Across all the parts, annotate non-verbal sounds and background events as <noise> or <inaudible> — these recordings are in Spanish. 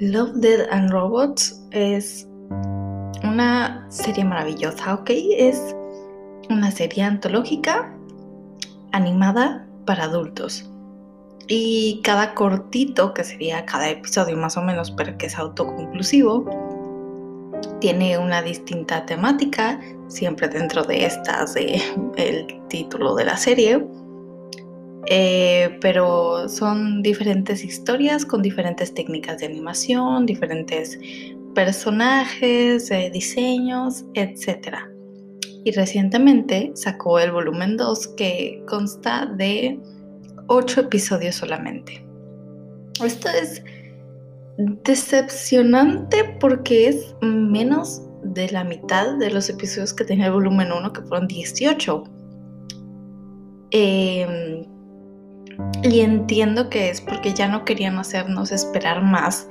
Love, Dead and Robots es una serie maravillosa, ¿ok? Es una serie antológica animada para adultos. Y cada cortito, que sería cada episodio más o menos, pero que es autoconclusivo, tiene una distinta temática, siempre dentro de estas, de <laughs> el título de la serie. Eh, pero son diferentes historias con diferentes técnicas de animación, diferentes personajes, eh, diseños, etc. Y recientemente sacó el volumen 2 que consta de 8 episodios solamente. Esto es decepcionante porque es menos de la mitad de los episodios que tenía el volumen 1, que fueron 18. Em, y entiendo que es porque ya no querían hacernos esperar más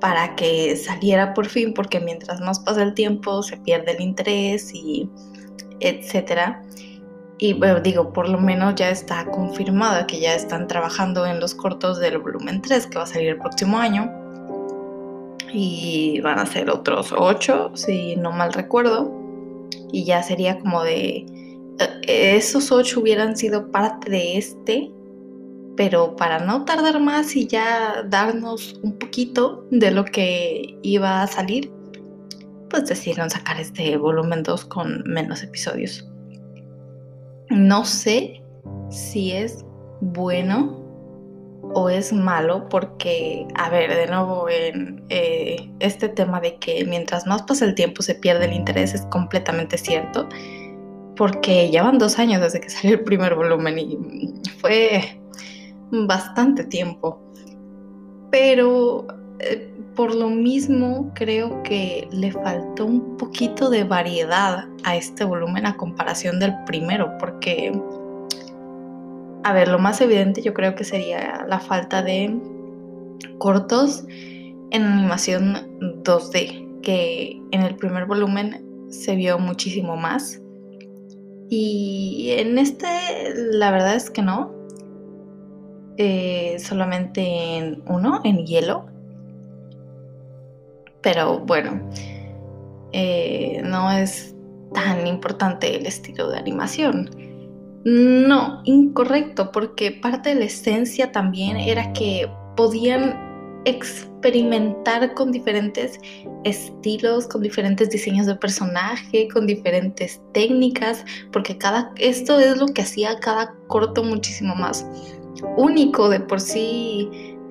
para que saliera por fin, porque mientras más pasa el tiempo se pierde el interés y etcétera. Y bueno, digo, por lo menos ya está confirmada que ya están trabajando en los cortos del volumen 3 que va a salir el próximo año. Y van a ser otros 8, si no mal recuerdo. Y ya sería como de... Eh, esos 8 hubieran sido parte de este, pero para no tardar más y ya darnos un poquito de lo que iba a salir, pues decidieron sacar este volumen 2 con menos episodios. No sé si es bueno o es malo porque, a ver, de nuevo, en eh, este tema de que mientras más pasa el tiempo se pierde el interés es completamente cierto, porque llevan dos años desde que salió el primer volumen y fue bastante tiempo. Pero eh, por lo mismo creo que le faltó un poquito de variedad a este volumen a comparación del primero, porque, a ver, lo más evidente yo creo que sería la falta de cortos en animación 2D, que en el primer volumen se vio muchísimo más. Y en este, la verdad es que no. Eh, solamente en uno, en hielo, pero bueno, eh, no es tan importante el estilo de animación. No, incorrecto, porque parte de la esencia también era que podían experimentar con diferentes estilos, con diferentes diseños de personaje, con diferentes técnicas, porque cada esto es lo que hacía cada corto muchísimo más único de por sí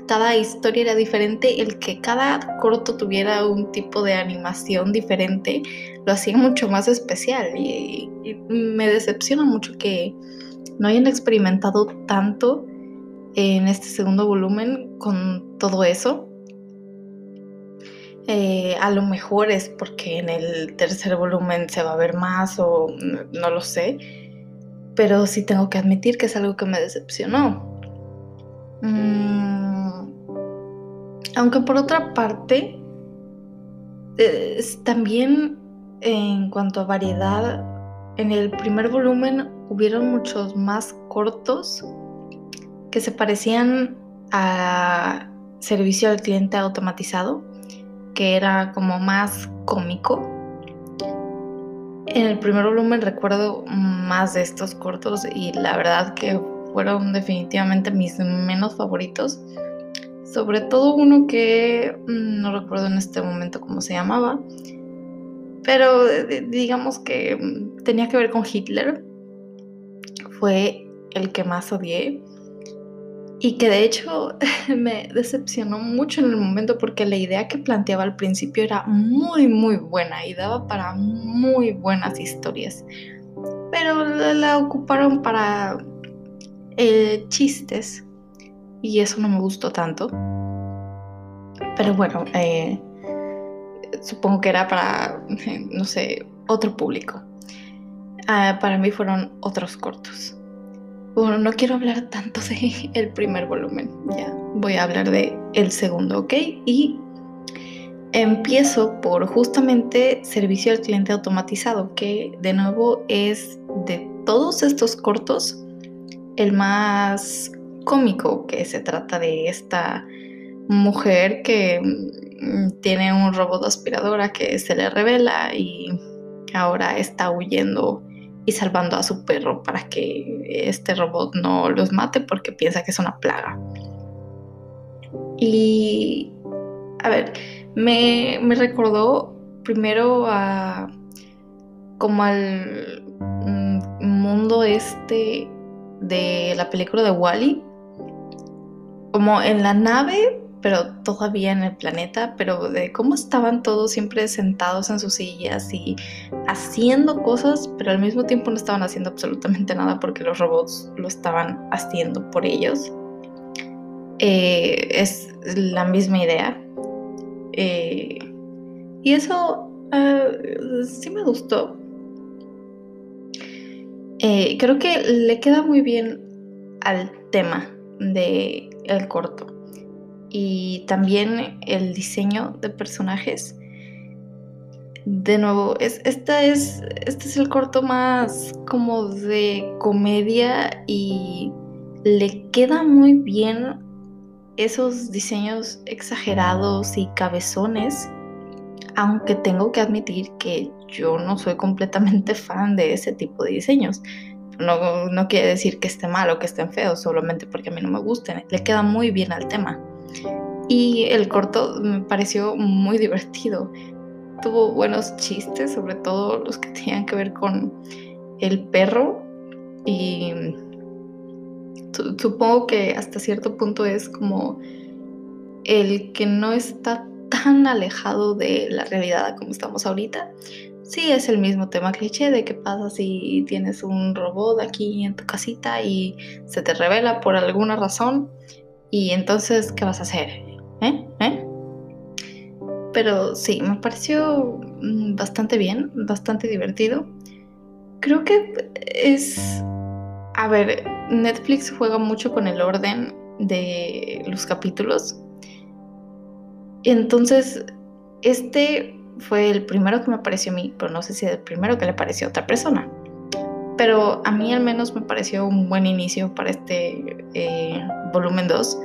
cada historia era diferente, el que cada corto tuviera un tipo de animación diferente lo hacía mucho más especial y, me decepciona mucho que no hayan experimentado tanto en este segundo volumen con todo eso. Eh, a lo mejor es porque en el tercer volumen se va a ver más o no, lo sé, pero sí tengo que admitir que es algo que me decepcionó. Mm, aunque por otra parte, también en cuanto a variedad, en el primer volumen hubieron muchos más cortos que se parecían a servicio al cliente automatizado, que era como más cómico. En el primer volumen recuerdo más de estos cortos y la verdad que fueron definitivamente mis menos favoritos sobre todo uno que mm, no recuerdo en este momento cómo se llamaba, pero digamos que mm, tenía que ver con Hitler. Fue el que más odié y que de hecho <laughs> me decepcionó mucho en el momento porque la idea que planteaba al principio era muy muy buena y daba para muy buenas historias, pero la, ocuparon para eh, chistes y eso no me gustó tanto. Pero bueno, eh, supongo que era para, <laughs> no sé, otro público. Ah, para mí fueron otros cortos. Bueno, no quiero hablar tanto de <laughs> el primer volumen, ya voy a hablar de el segundo, ¿ok? Y empiezo por justamente servicio al cliente automatizado, que de nuevo es de todos estos cortos el más cómico, que se trata de esta mujer que mm, tiene un robot aspiradora que se le revela y ahora está huyendo y salvando a su perro para que este robot no los mate porque piensa que es una plaga. Y, a ver, me, recordó primero a como al mm, mundo este de la película de Wally, como en la nave, pero todavía en el planeta, pero de cómo estaban todos siempre sentados en sus sillas y haciendo cosas, pero al mismo tiempo no estaban haciendo absolutamente nada porque los robots lo estaban haciendo por ellos. Eh, es la misma idea. Eh, y eso ah, sí me gustó. Eh, creo que le queda muy bien al tema del el corto y también el diseño de personajes. De nuevo, es, esta es, este es el corto más como de comedia y le queda muy bien esos diseños exagerados y cabezones, aunque tengo que admitir que yo no soy completamente <laughs> fan de ese tipo de diseños. No, no quiere decir que esté mal o que estén feos, solamente porque a mí no me gusten. Le queda muy bien al tema. Y el corto me pareció muy divertido. Tuvo buenos chistes, sobre todo los que tenían que ver con el perro. Y supongo que hasta cierto punto es como el que no está tan alejado de la realidad como estamos ahorita. Sí, es el mismo tema cliché de qué pasa si tienes un robot aquí en tu casita y se te revela por alguna razón y entonces, ¿qué vas a hacer? ¿Eh? ¿Eh? Pero sí, me pareció mm, bastante bien, bastante divertido. Creo que es... A ver, Netflix juega mucho con el orden de los capítulos. Entonces, este fue el primero que me pareció a mí, pero no sé si el primero que le pareció a otra persona. Pero a mí al menos me pareció un buen inicio para este eh, volumen 2,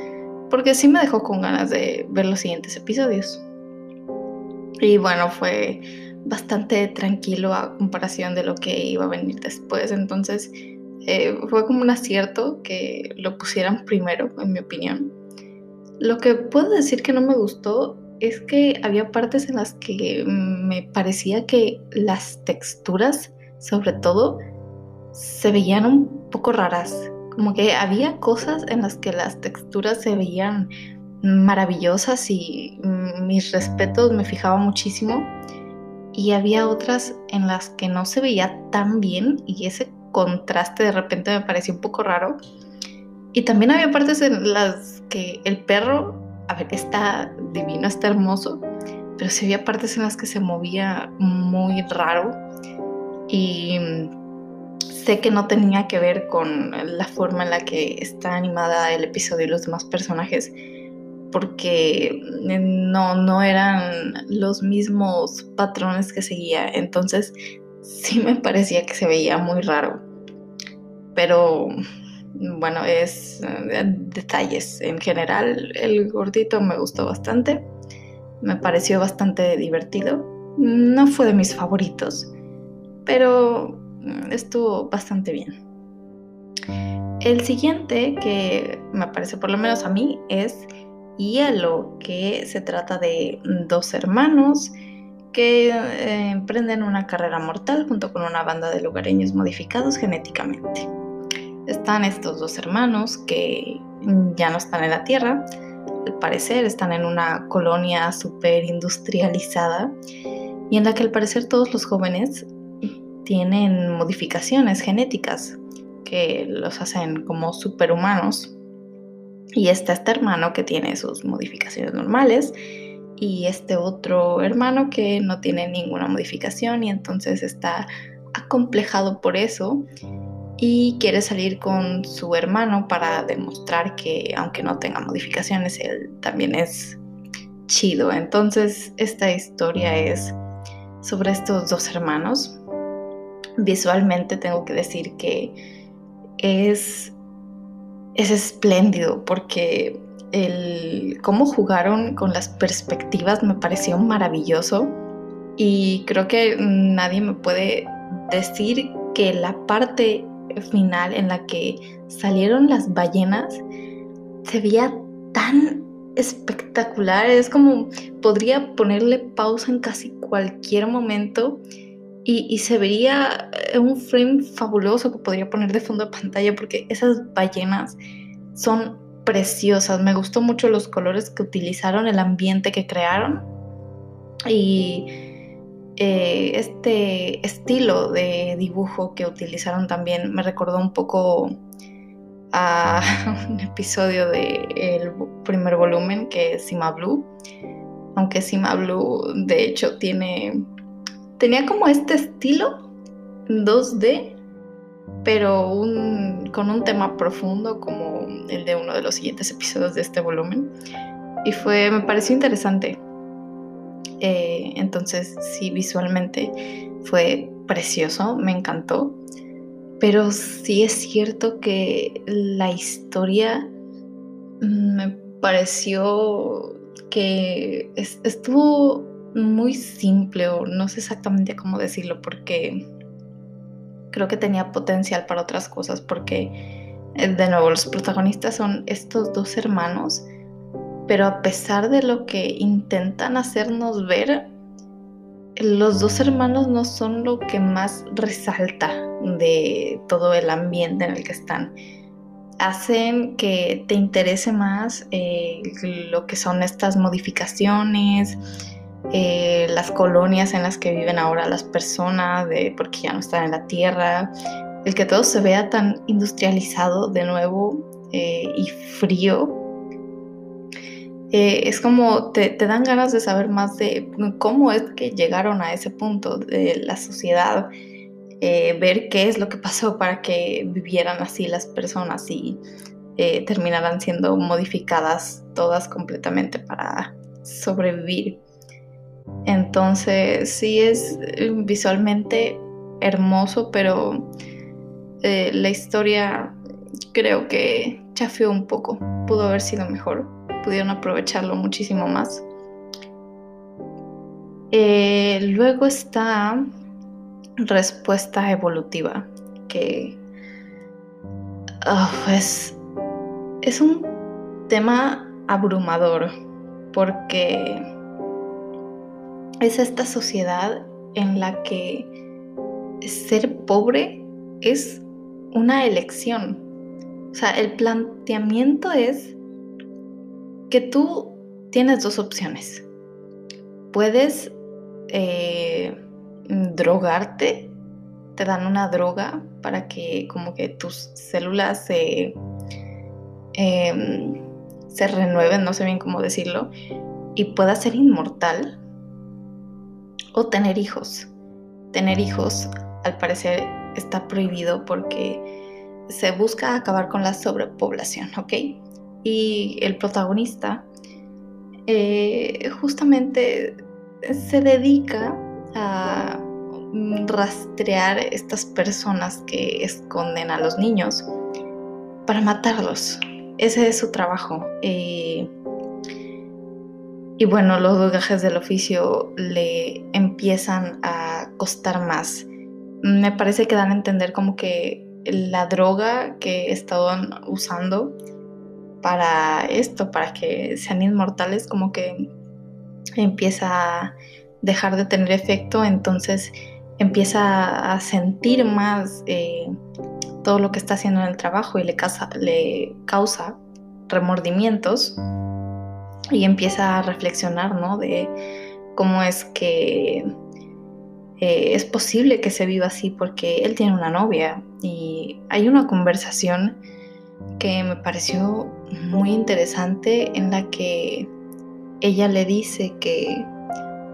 porque sí me dejó con ganas de ver los siguientes episodios. Y bueno, fue bastante tranquilo a comparación de lo que iba a venir después, entonces eh, fue como un acierto que lo pusieran primero, en mi opinión. Lo que puedo decir que no me gustó es que había partes en las que me parecía que las texturas, sobre todo, se veían un poco raras. Como que había cosas en las que las texturas se veían maravillosas y mis respetos me fijaba muchísimo. Y había otras en las que no se veía tan bien y ese contraste de repente me pareció un poco raro. Y también había partes en las que el perro, a ver, está divino, está hermoso, pero sí había partes en las que se movía muy raro. Y sé que no tenía que ver con la forma en la que está animada el episodio y los demás personajes, porque no, no eran los mismos patrones que seguía. Entonces sí me parecía que se veía muy raro pero bueno, es eh, detalles. En general, el gordito me gustó bastante, me pareció bastante divertido. No fue de mis favoritos, pero mm, estuvo bastante bien. El siguiente, que me parece por lo menos a mí, es Hielo, que se trata de dos hermanos que eh, emprenden una carrera mortal junto con una banda de lugareños modificados genéticamente están estos dos hermanos que ya no están en la Tierra, al parecer están en una colonia súper industrializada y en la que al parecer todos los jóvenes tienen modificaciones genéticas que los hacen como superhumanos. Y está este hermano que tiene sus modificaciones normales y este otro hermano que no tiene ninguna modificación y entonces está acomplejado por eso y quiere salir con su hermano para demostrar que aunque no tenga modificaciones, él también es chido. Entonces esta historia es sobre estos dos hermanos. Visualmente tengo que decir que es es espléndido porque el cómo jugaron con las perspectivas me pareció maravilloso y creo que nadie me puede decir que la parte final en la que salieron las ballenas se veía tan espectacular, es como podría ponerle pausa en casi cualquier momento y, se vería un frame fabuloso que podría poner de fondo de pantalla porque esas ballenas son preciosas. Me gustó mucho los colores que utilizaron, el ambiente que crearon y eh, este estilo de dibujo que utilizaron también me recordó un poco a <laughs> un episodio del primer volumen que es Sima Blue. Aunque Sima Blue de hecho tiene tenía como este estilo 2D, pero con un tema profundo como el de uno de los siguientes episodios de este volumen. Y fue, me pareció interesante. Eh, entonces, sí, visualmente fue precioso, me encantó. Pero sí es cierto que la historia me pareció que estuvo muy simple o no sé exactamente cómo decirlo porque creo que tenía potencial para otras cosas porque eh, de nuevo los protagonistas son estos dos hermanos pero a pesar de lo que intentan hacernos ver los dos hermanos no son lo que más resalta de todo el ambiente en el que están hacen que te interese más eh, lo que son estas modificaciones, eh, las colonias en las que viven ahora las personas, porque ya no están en la tierra, el que todo se vea tan industrializado de nuevo eh, y frío. Eh, es como te, te, dan ganas de saber más de cómo es que llegaron a ese punto de la sociedad, ver qué es lo que pasó para que vivieran así las personas y terminaran siendo modificadas todas completamente para sobrevivir. Entonces sí es eh, visualmente hermoso, pero eh, la historia creo que chafeó un poco. Pudo haber sido mejor. Pudieron aprovecharlo muchísimo más. Eh, luego está respuesta evolutiva, que es, es un tema abrumador porque es esta sociedad en la que ser pobre es una elección. O sea, el planteamiento es que tú tienes dos opciones. Puedes eh, drogarte, te dan una droga para que como que tus células se, em, se renueven, no sé bien cómo decirlo, y puedas ser inmortal o tener hijos. Tener hijos, al parecer, está prohibido porque se busca acabar con la sobrepoblación, ¿ok? Y el protagonista eh, justamente se dedica a rastrear estas personas que esconden a los niños para matarlos. Ese es su trabajo. Y bueno, los gajes del oficio le empiezan a costar más. Me parece que dan a entender como que la droga que estaban usando para esto, para que sean inmortales, como que empieza a dejar de tener efecto, entonces empieza a sentir más eh, todo lo que está haciendo en el trabajo y le causa remordimientos y empieza a reflexionar, ¿no? De cómo es que eh, es posible que se viva así porque él tiene una novia y hay una conversación que me pareció muy interesante en la que ella le dice que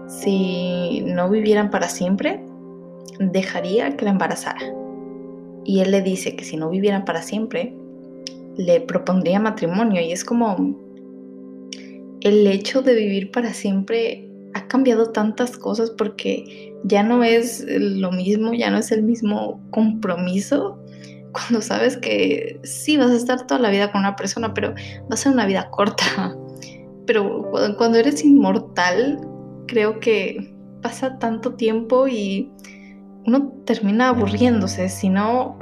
si no vivieran para siempre, dejaría que la embarazara. Y él le dice que si no vivieran para siempre, le propondría matrimonio. Y es como, el hecho de vivir para siempre ha cambiado tantas cosas porque ya no es lo mismo, ya no es el mismo compromiso, cuando sabes que sí vas a estar toda la vida con una persona, pero va a ser una vida corta. <laughs> Pero cuando eres inmortal, creo que pasa tanto tiempo y uno termina aburriéndose, si no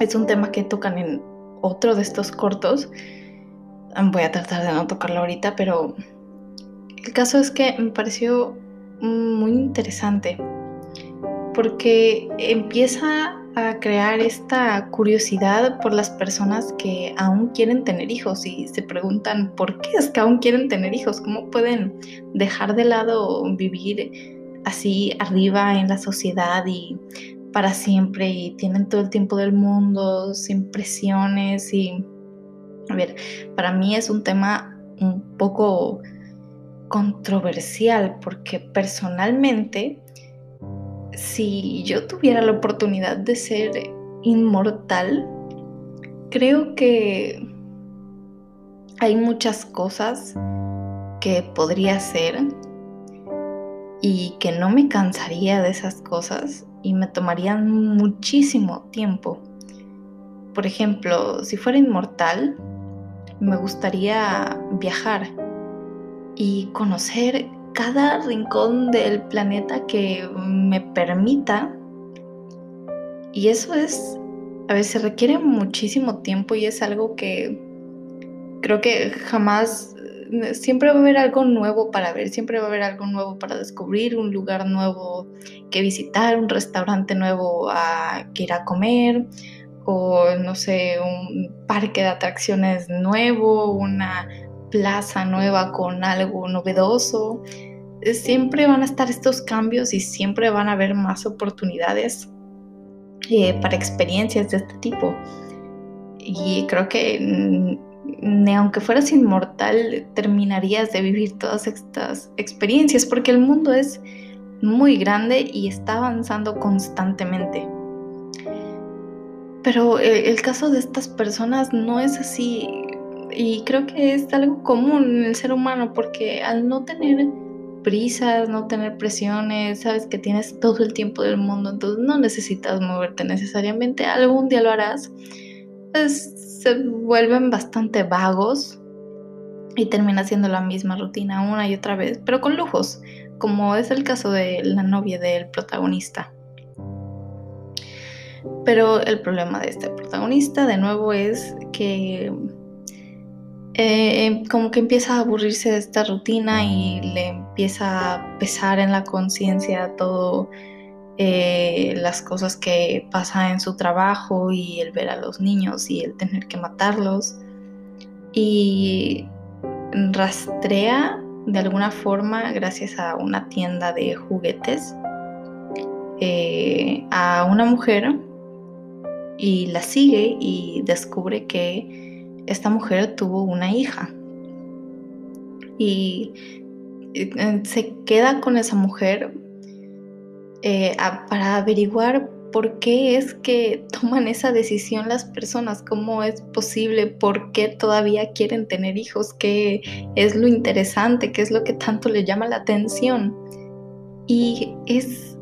es un tema que tocan en otro de estos cortos. Voy a tratar de no tocarlo ahorita, pero el caso es que me pareció muy interesante porque empieza crear esta curiosidad por las personas que aún quieren tener hijos y se preguntan por qué es que aún quieren tener hijos, cómo pueden dejar de lado vivir así arriba en la sociedad y para siempre y tienen todo el tiempo del mundo sin presiones y a ver, para mí es un tema un poco controversial porque personalmente si yo tuviera la oportunidad de ser inmortal, creo que hay muchas cosas que podría hacer y que no me cansaría de esas cosas y me tomarían muchísimo tiempo. Por ejemplo, si fuera inmortal, me gustaría viajar y conocer cada rincón del planeta que me permita. Y eso es, a veces requiere muchísimo tiempo y es algo que creo que jamás, siempre va a haber algo nuevo para ver, siempre va a haber algo nuevo para descubrir, un lugar nuevo que visitar, un restaurante nuevo a que ir a comer o no sé, un parque de atracciones nuevo, una plaza nueva con algo novedoso. Siempre van a estar estos cambios y siempre van a haber más oportunidades eh, para experiencias de este tipo. Y creo que ni aunque fueras inmortal, terminarías de vivir todas estas experiencias porque el mundo es muy grande y está avanzando constantemente. Pero eh, el caso de estas personas no es así y creo que es algo común en el ser humano porque al no tener no tener presiones, sabes que tienes todo el tiempo del mundo, entonces no necesitas moverte necesariamente, algún día lo harás, pues se vuelven bastante vagos y termina siendo la misma rutina una y otra vez, pero con lujos, como es el caso de la novia del protagonista. Pero el problema de este protagonista, de nuevo, es que eh, em, como que empieza a aburrirse de esta rutina y le empieza a pesar en la conciencia todo eh, las cosas que pasa en su trabajo y el ver a los niños y el tener que matarlos. Y rastrea de alguna forma gracias a una tienda de juguetes eh, a una mujer y la sigue y descubre que esta mujer tuvo una hija y eh, se queda con esa mujer eh, para averiguar por qué es que toman esa decisión las personas, cómo es posible, por qué todavía quieren tener hijos, qué es lo interesante, qué es lo que tanto le llama la atención. Y es,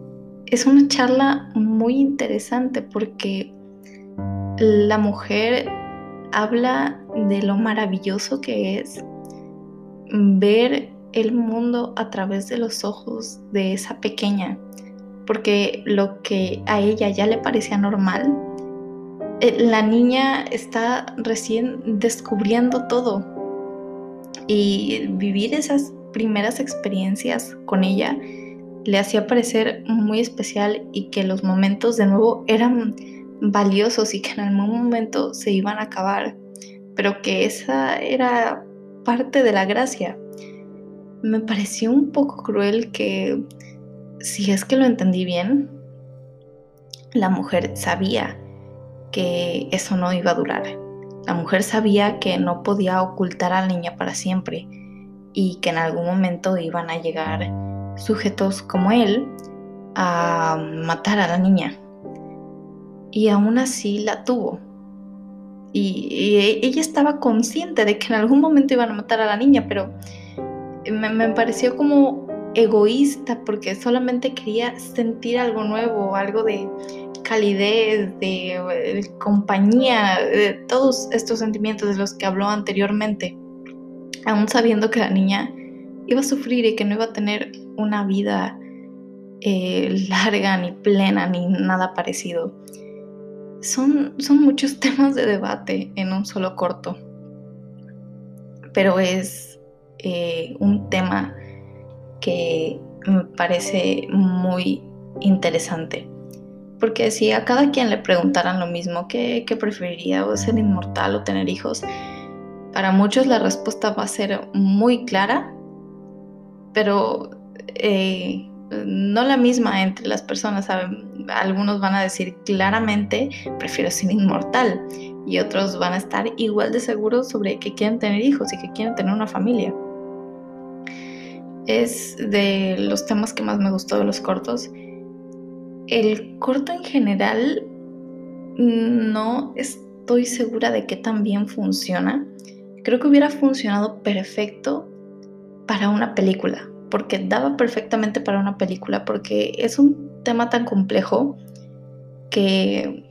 es una charla muy interesante porque la mujer habla de lo maravilloso que es ver el mundo a través de los ojos de esa pequeña, porque lo que a ella ya le parecía normal, eh, la niña está recién descubriendo todo. Y vivir esas primeras experiencias con ella le hacía parecer muy especial y que los momentos de nuevo eran valiosos y que en algún momento se iban a acabar, pero que esa era parte de la gracia. Me pareció un poco cruel que, si es que lo entendí bien, la mujer sabía que eso no iba a durar. La mujer sabía que no podía ocultar a la niña para siempre y que en algún momento iban a llegar sujetos como él a matar a la niña y aún así la tuvo. Y, ella estaba consciente de que en algún momento iban a matar a la niña, pero me, pareció como egoísta porque solamente quería sentir algo nuevo, algo de calidez, de, compañía, de todos estos sentimientos de los que habló anteriormente, aún sabiendo que la niña iba a sufrir y que no iba a tener una vida eh, larga, ni plena, ni nada parecido. Son, son muchos <laughs> temas de debate en un solo corto, pero es eh, un tema que me parece muy interesante. Porque si a cada quien le preguntaran lo mismo, ¿qué, qué preferiría? ¿O ser inmortal o tener hijos? Para muchos la respuesta va a ser muy clara, pero eh, no la misma entre las personas. Algunos van a decir claramente, prefiero ser inmortal, y otros van a estar igual de seguros sobre que quieren tener hijos y que quieren tener una familia. Es de los temas que más me gustó de los cortos. El corto en general no estoy segura de qué tan bien funciona. Creo que hubiera funcionado perfecto para una película porque daba perfectamente para una película, porque es un tema tan complejo que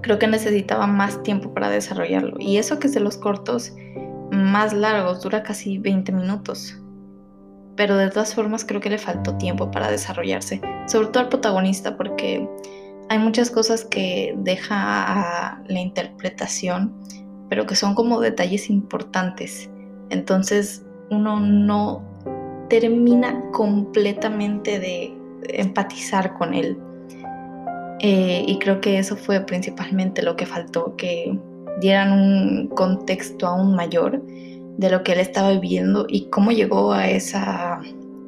creo que necesitaba más tiempo para desarrollarlo. Y eso que es de los cortos más largos, dura casi 20 minutos. Pero de todas formas creo que le faltó tiempo para desarrollarse, sobre todo al protagonista, porque hay muchas cosas que deja a la interpretación, pero que son como detalles importantes. Entonces uno no termina completamente de empatizar con él. Eh, y creo que eso fue principalmente lo que faltó, que dieran un contexto aún mayor de lo que él estaba viviendo y cómo llegó a esa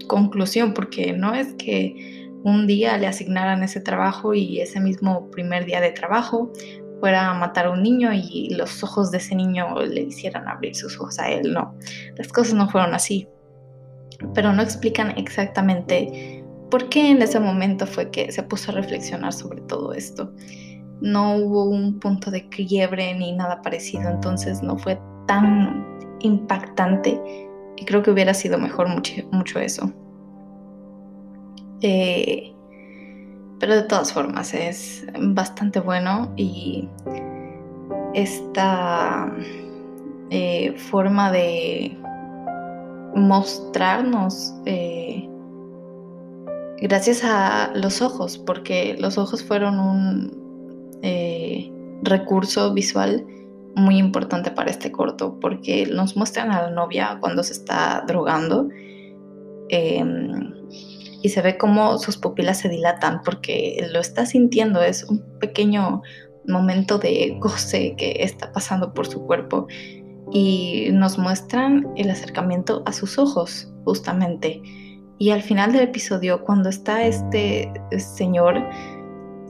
conclusión, porque no es que un día le asignaran ese trabajo y ese mismo primer día de trabajo fuera a matar a un niño y los ojos de ese niño le hicieran abrir sus ojos a él, no, las cosas no fueron así pero no explican exactamente por qué en ese momento fue que se puso a reflexionar sobre todo esto. No hubo un punto de quiebre ni nada parecido, entonces no fue tan impactante y creo que hubiera sido mejor mucho, eso. Eh, pero de todas formas es bastante bueno y esta eh, forma de mostrarnos eh, gracias a los ojos, porque los ojos fueron un eh, recurso visual muy importante para este corto, porque nos muestran a la novia cuando se está drogando em, y se ve como sus pupilas se dilatan porque lo está sintiendo, es un pequeño momento de goce que está pasando por su cuerpo y nos muestran el acercamiento a sus ojos, justamente. Y al final del episodio, cuando está este señor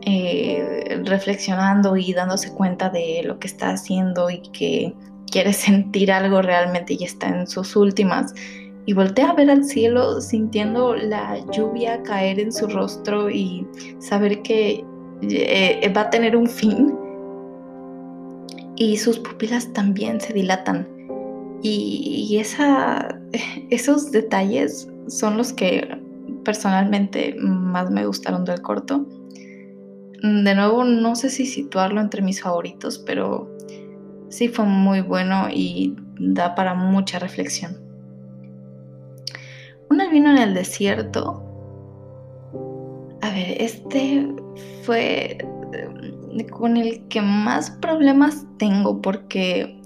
eh, reflexionando y dándose cuenta de lo que está haciendo y que quiere <laughs> sentir algo realmente y está en sus últimas, y voltea a ver al cielo sintiendo la lluvia caer en su rostro y saber que eh, va a tener un fin, y sus pupilas también se dilatan. Y, esa, <laughs> esos detalles son los que personalmente más me gustaron del corto. De nuevo, no sé si situarlo entre mis favoritos, pero sí fue muy bueno y da para mucha reflexión. Un albino en el desierto. A ver, este fue con el que más problemas tengo porque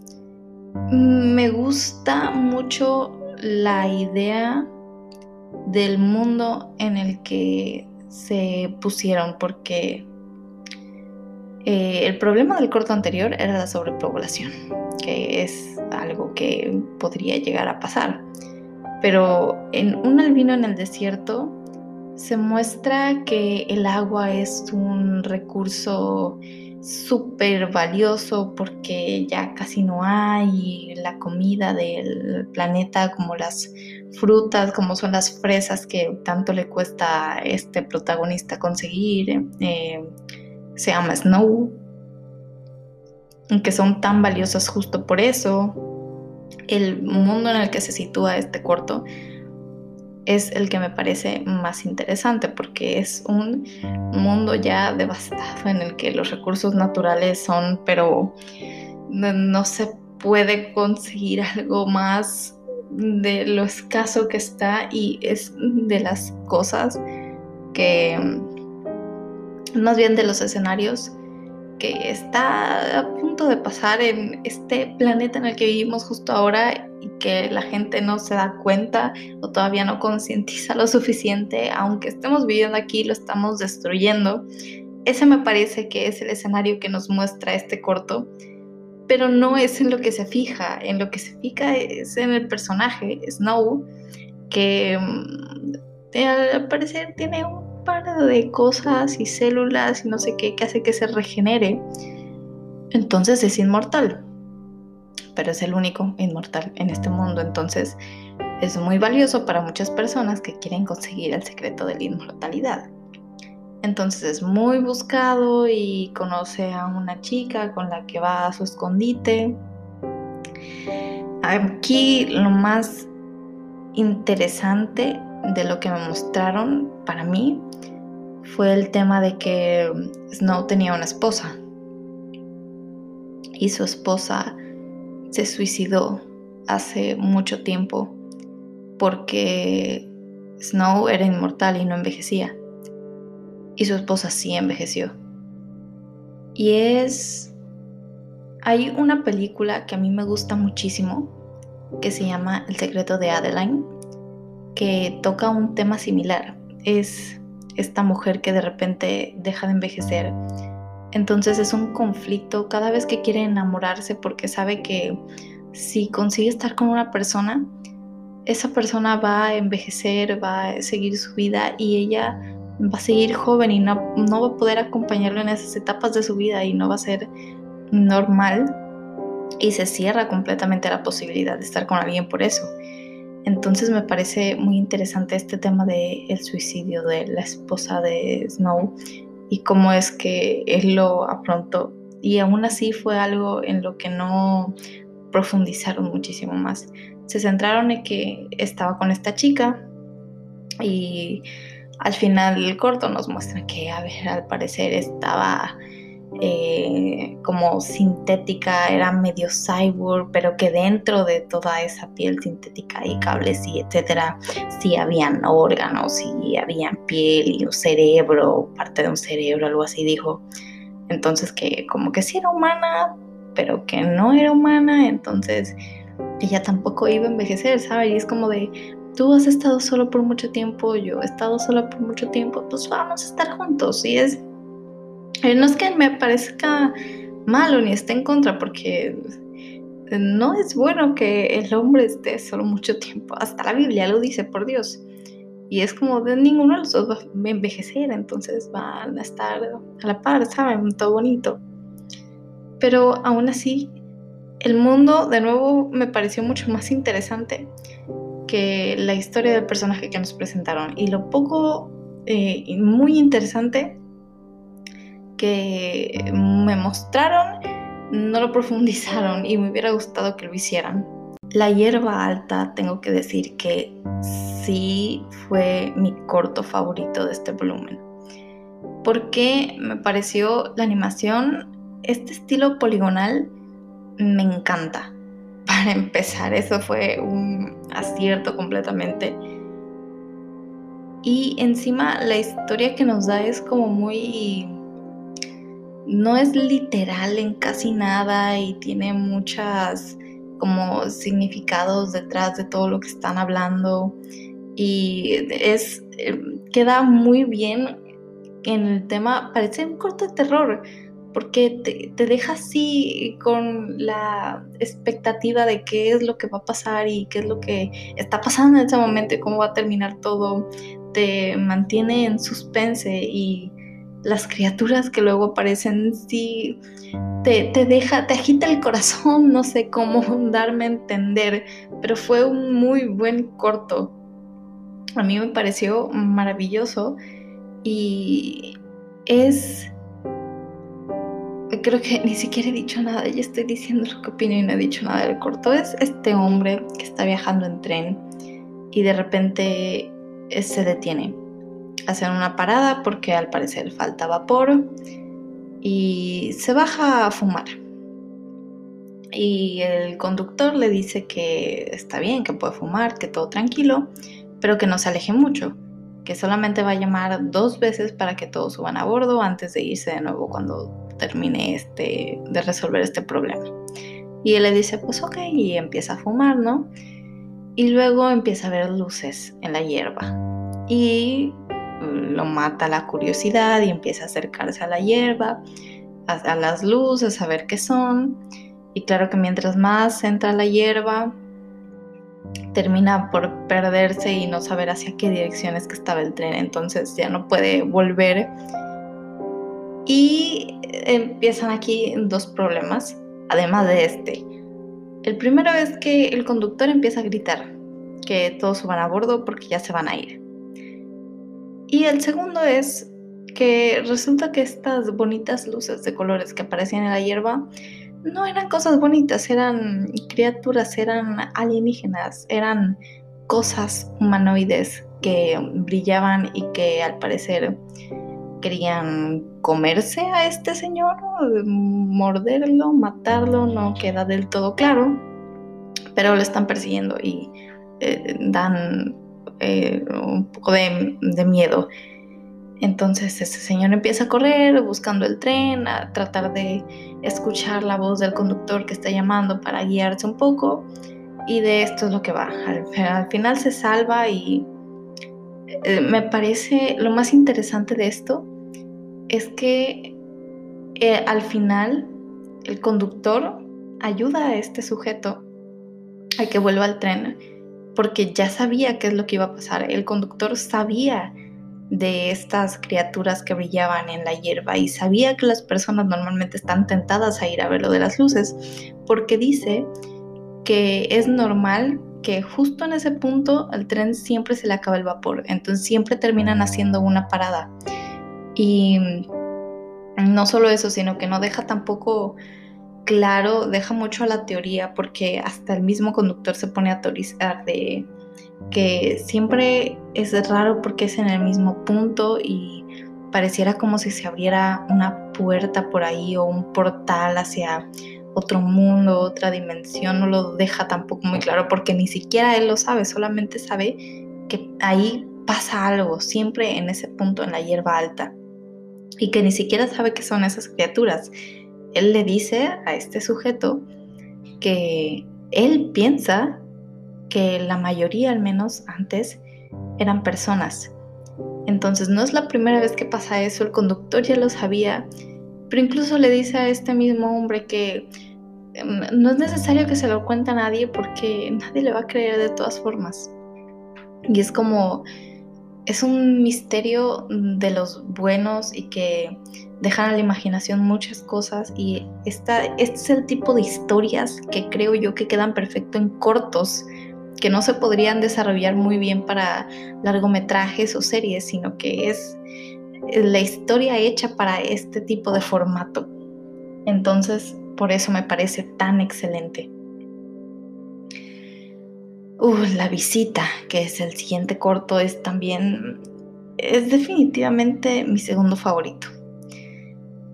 me gusta mucho la idea del mundo en el que se pusieron porque eh, el problema del corto anterior era la sobrepoblación, que es algo que podría llegar a pasar. Pero en un albino en el desierto se muestra que el agua es un recurso súper valioso porque ya casi no hay la comida del planeta como las frutas, como son las fresas que tanto le cuesta a este protagonista conseguir. Eh, se llama Snow, que son tan valiosas justo por eso. El mundo en el que se sitúa este corto es el que me parece más interesante porque es un mundo ya devastado en el que los recursos naturales son, pero no, se puede conseguir algo más de lo escaso que está y es de las cosas que, más bien de los escenarios que está a punto de pasar en este planeta en el que vivimos justo ahora que la gente no se da cuenta o todavía no concientiza lo suficiente, aunque estemos viviendo aquí, lo estamos destruyendo. Ese me parece que es el escenario que nos muestra este corto, pero no es en lo que se fija, en lo que se fija es en el personaje, Snow, que mm, al parecer tiene un par de cosas y células y no sé qué que hace que se regenere, entonces es inmortal. Pero es el único inmortal en este mundo, entonces es muy valioso para muchas personas que quieren conseguir el secreto de la inmortalidad. Entonces es muy buscado y conoce a una chica con la que va a su escondite. Aquí lo más interesante de lo que me mostraron para mí fue el tema de que Snow tenía una esposa y su esposa se suicidó hace mucho tiempo porque Snow era inmortal y no envejecía y su esposa sí envejeció. Y es... Hay una película que a mí me gusta muchísimo que se llama El secreto de Adeline que toca un tema similar. Es esta mujer que de repente deja de envejecer. Entonces es un conflicto cada vez que quiere enamorarse porque sabe que si consigue estar con una persona, esa persona va a envejecer, va a seguir su vida y ella va a seguir joven y no, no va a poder acompañarlo en esas etapas de su vida y no va a ser normal y se cierra completamente la posibilidad de estar con alguien por eso. Entonces me parece muy interesante este tema del el suicidio de la esposa de Snow y cómo es que él lo afrontó. Y aún así fue algo en lo que no profundizaron muchísimo más. Se centraron en que estaba con esta chica y al final el corto nos muestra que, a ver, al parecer estaba eh, como sintética, era medio cyborg, pero que dentro de toda esa piel sintética y cables y etcétera, sí habían órganos, sí habían piel y un cerebro, parte de un cerebro, algo así dijo. Entonces que como que sí era humana, pero que no era humana, entonces ella tampoco iba a envejecer, ¿sabes? Y es como de, tú has estado solo por mucho tiempo, yo he estado sola por mucho tiempo, pues vamos a estar juntos. Y es no es que me parezca malo ni esté en contra, porque no es bueno que el hombre esté solo mucho tiempo. Hasta la Biblia lo dice, por Dios. Y es como de ninguno de los dos va a envejecer, entonces van a estar a la par, ¿saben? Todo bonito. Pero aún así, el mundo de nuevo me pareció mucho más interesante que la historia del personaje que nos presentaron. Y lo poco eh, muy interesante me mostraron no lo <laughs> profundizaron y me hubiera gustado que lo hicieran. La hierba alta, tengo que decir que sí fue mi corto favorito de este volumen. Porque me pareció la animación, este estilo poligonal, me encanta. <laughs> Para empezar, eso fue un acierto completamente. Y encima la historia que nos da es como muy no es literal en casi nada y tiene muchas como significados detrás de todo lo que están hablando. Y es eh, queda muy bien en el tema parece un corto de terror porque te, te, deja así con la expectativa de qué es lo que va a pasar y qué es lo que está pasando en ese momento y cómo va a terminar todo. Te mantiene en suspense y las criaturas que luego aparecen sí te, deja, te agita el corazón, no sé cómo <laughs> darme a entender, pero fue un muy buen corto. A mí me pareció maravilloso y es... Creo que ni siquiera he dicho nada, ya estoy diciendo lo que opino y no he dicho nada del corto. Es este hombre que está viajando en tren y de repente eh, se detiene. Hacen una parada porque al parecer falta vapor y se baja a fumar. Y el conductor le dice que está bien, que puede fumar, que todo tranquilo, pero que no se aleje mucho, que solamente va a llamar dos veces para que todos suban a bordo antes de irse de nuevo cuando termine este, de resolver este problema. Y él le dice, pues ok, y empieza a fumar, ¿no? Y luego empieza a ver luces en la hierba. Y lo mata la curiosidad y empieza a acercarse a la hierba, a, las luces, a ver qué son. Y claro que mientras más entra la hierba, termina por perderse y no saber hacia qué dirección es que estaba el tren. Entonces ya no puede volver. Y empiezan aquí dos problemas además de este. El primero es que el conductor empieza a gritar que todos suban a bordo porque ya se van a ir. Y el segundo es que resulta que estas bonitas luces de colores que aparecían en la hierba no eran cosas bonitas, eran criaturas, eran alienígenas, eran cosas humanoides que brillaban y que al parecer querían comerse a este señor, morderlo, matarlo, no queda del todo claro, pero lo están persiguiendo y eh, dan eh, un poco de, miedo. Entonces ese señor empieza a correr buscando el tren, a tratar de escuchar la voz del conductor que está llamando para guiarse un poco. Y de esto es lo que va. Al, final se salva y eh, me parece lo más interesante de esto es que eh, al final el conductor ayuda a este sujeto a que vuelva al tren porque ya sabía qué es lo que iba a pasar. El conductor sabía de estas criaturas que brillaban en la hierba y sabía que las personas normalmente están tentadas a ir a ver lo de las luces porque dice que es normal que justo en ese punto al tren siempre se le acaba el vapor, entonces siempre terminan haciendo una parada. Y no solo eso, sino que no deja tampoco claro, deja mucho a la teoría porque hasta el mismo conductor se pone a teorizar de que siempre es raro porque es en el mismo punto y pareciera como si se abriera una puerta por ahí o un portal hacia otro mundo, otra dimensión, no lo deja tampoco muy claro porque ni siquiera él lo sabe, solamente sabe que ahí pasa algo, siempre en ese punto en la hierba alta y que ni siquiera sabe qué son esas criaturas. Él le dice a este sujeto que él piensa que la mayoría, al menos antes, eran personas. Entonces no es la primera vez que pasa eso, el conductor ya lo sabía, pero incluso le dice a este mismo hombre que em, no es necesario que se lo cuente a nadie porque nadie le va a creer de todas formas. Y es como es un misterio de los buenos y que dejan a la imaginación muchas cosas y esta, este es el tipo de historias que creo yo que quedan perfecto en cortos, que no se podrían desarrollar muy bien para largometrajes o series, sino que es la historia hecha para este tipo de formato. Entonces, por eso me parece tan excelente. Uh, la visita, que es el siguiente corto, es también, es definitivamente mi segundo favorito.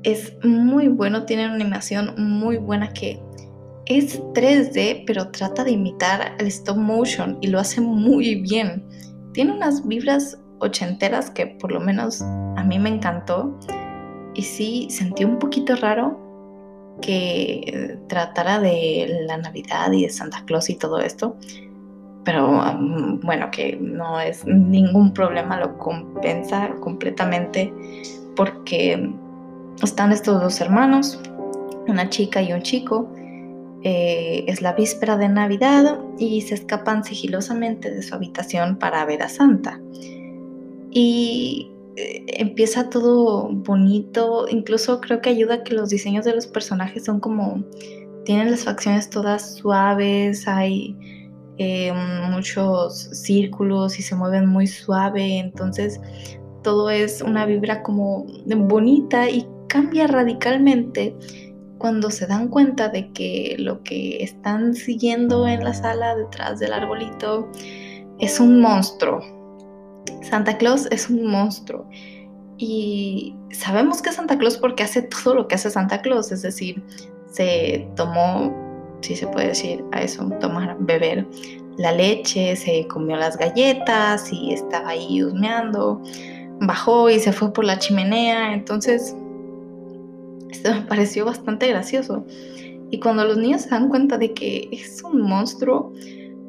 Es muy bueno, tiene una animación muy buena que es 3D, pero trata de imitar el stop motion y lo hace muy bien. Tiene unas vibras ochenteras que por lo menos a mí me encantó. Y sí, sentí un poquito raro que tratara de la Navidad y de Santa Claus y todo esto pero um, bueno, que no es ningún problema, lo compensa completamente porque están estos dos hermanos, una chica y un chico, eh, es la víspera de Navidad y se escapan sigilosamente de su habitación para ver a Santa. Y eh, empieza todo bonito, incluso creo que ayuda que los diseños de los personajes son como, tienen las facciones todas suaves, hay eh, muchos círculos y se mueven muy suave, entonces todo es una vibra como bonita y cambia radicalmente cuando se dan cuenta de que lo que están siguiendo en la sala detrás del arbolito es un monstruo. Santa Claus es un monstruo. Y sabemos que Santa Claus porque hace todo lo que hace Santa Claus, es decir, se tomó, si se puede decir a eso, tomar, beber la leche, se comió las galletas y estaba ahí husmeando, bajó y se fue por la chimenea, entonces esto me pareció bastante gracioso. Y cuando los niños se dan cuenta de que es un monstruo,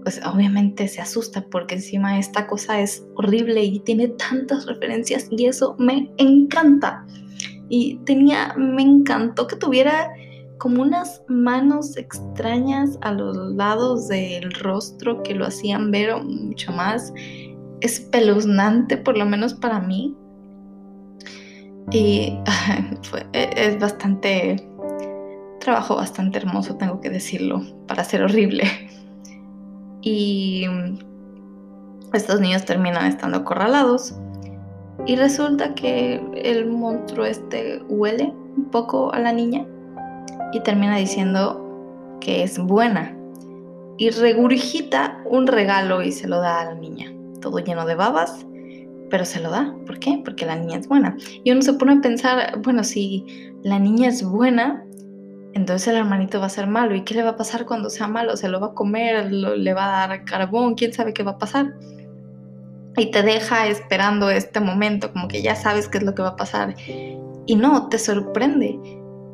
pues obviamente se asusta porque encima esta cosa es horrible y tiene tantas referencias y eso me encanta. Y tenía, me encantó que tuviera como unas manos extrañas a los lados del rostro que lo hacían ver mucho más espeluznante, por lo menos para mí. Y <laughs> e, es bastante, trabajo bastante hermoso, tengo que decirlo, para ser horrible. <laughs> Y estos niños terminan estando acorralados. Y resulta que el monstruo este huele un poco a la niña y termina diciendo que es buena. Y regurgita un regalo y se lo da a la niña. Todo lleno de babas, pero se lo da. ¿Por qué? Porque la niña es buena. Y uno se pone a pensar, bueno, si la niña es buena, entonces el hermanito va a ser malo. ¿Y qué le va a pasar cuando sea malo? ¿Se lo va a comer? ¿Le va a dar carbón? ¿Quién sabe qué va a pasar? Y te deja esperando este momento, como que ya sabes qué es lo que va a pasar. Y no, te sorprende.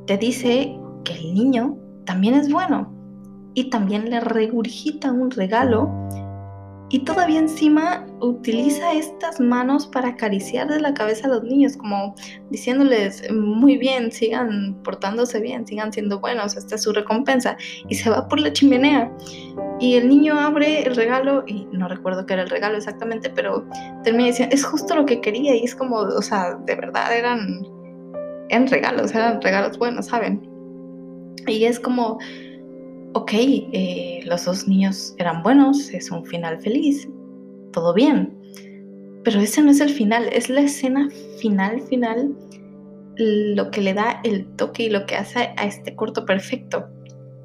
Te dice que el niño también es bueno. Y también le regurgita un regalo y todavía encima utiliza estas manos para acariciar de la cabeza a los niños, como diciéndoles, muy bien, sigan portándose bien, sigan siendo buenos, esta es su recompensa. Y se va por la chimenea. Y el niño abre el regalo, y no recuerdo qué era el regalo exactamente, pero termina diciendo, es justo lo que quería. Y es como, o sea, de verdad eran, eran regalos, eran regalos buenos, ¿saben? Y es como, ok, eh, los dos niños eran buenos, es un final feliz, todo bien. Pero ese no es el final, es la escena final, final, lo que le da el toque y lo que hace a este corto perfecto,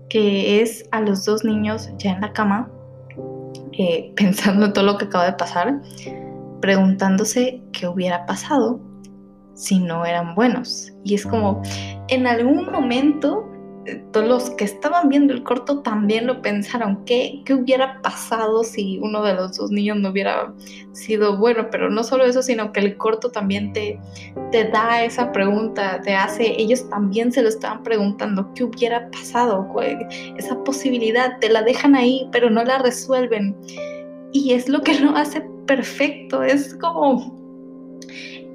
que es a los dos niños ya en la cama, eh, <laughs> pensando en todo lo que acaba de pasar, preguntándose qué hubiera pasado si no eran buenos. Y es como, en algún momento todos los que estaban viendo el corto también lo pensaron. ¿Qué, ¿Qué, hubiera pasado si uno de los dos niños no hubiera sido bueno? Pero no solo eso, sino que el corto también te, te da esa pregunta, te hace, ellos también se lo estaban preguntando, ¿qué hubiera pasado? Esa posibilidad, te la dejan ahí, pero no la resuelven. Y es lo que lo hace perfecto, es como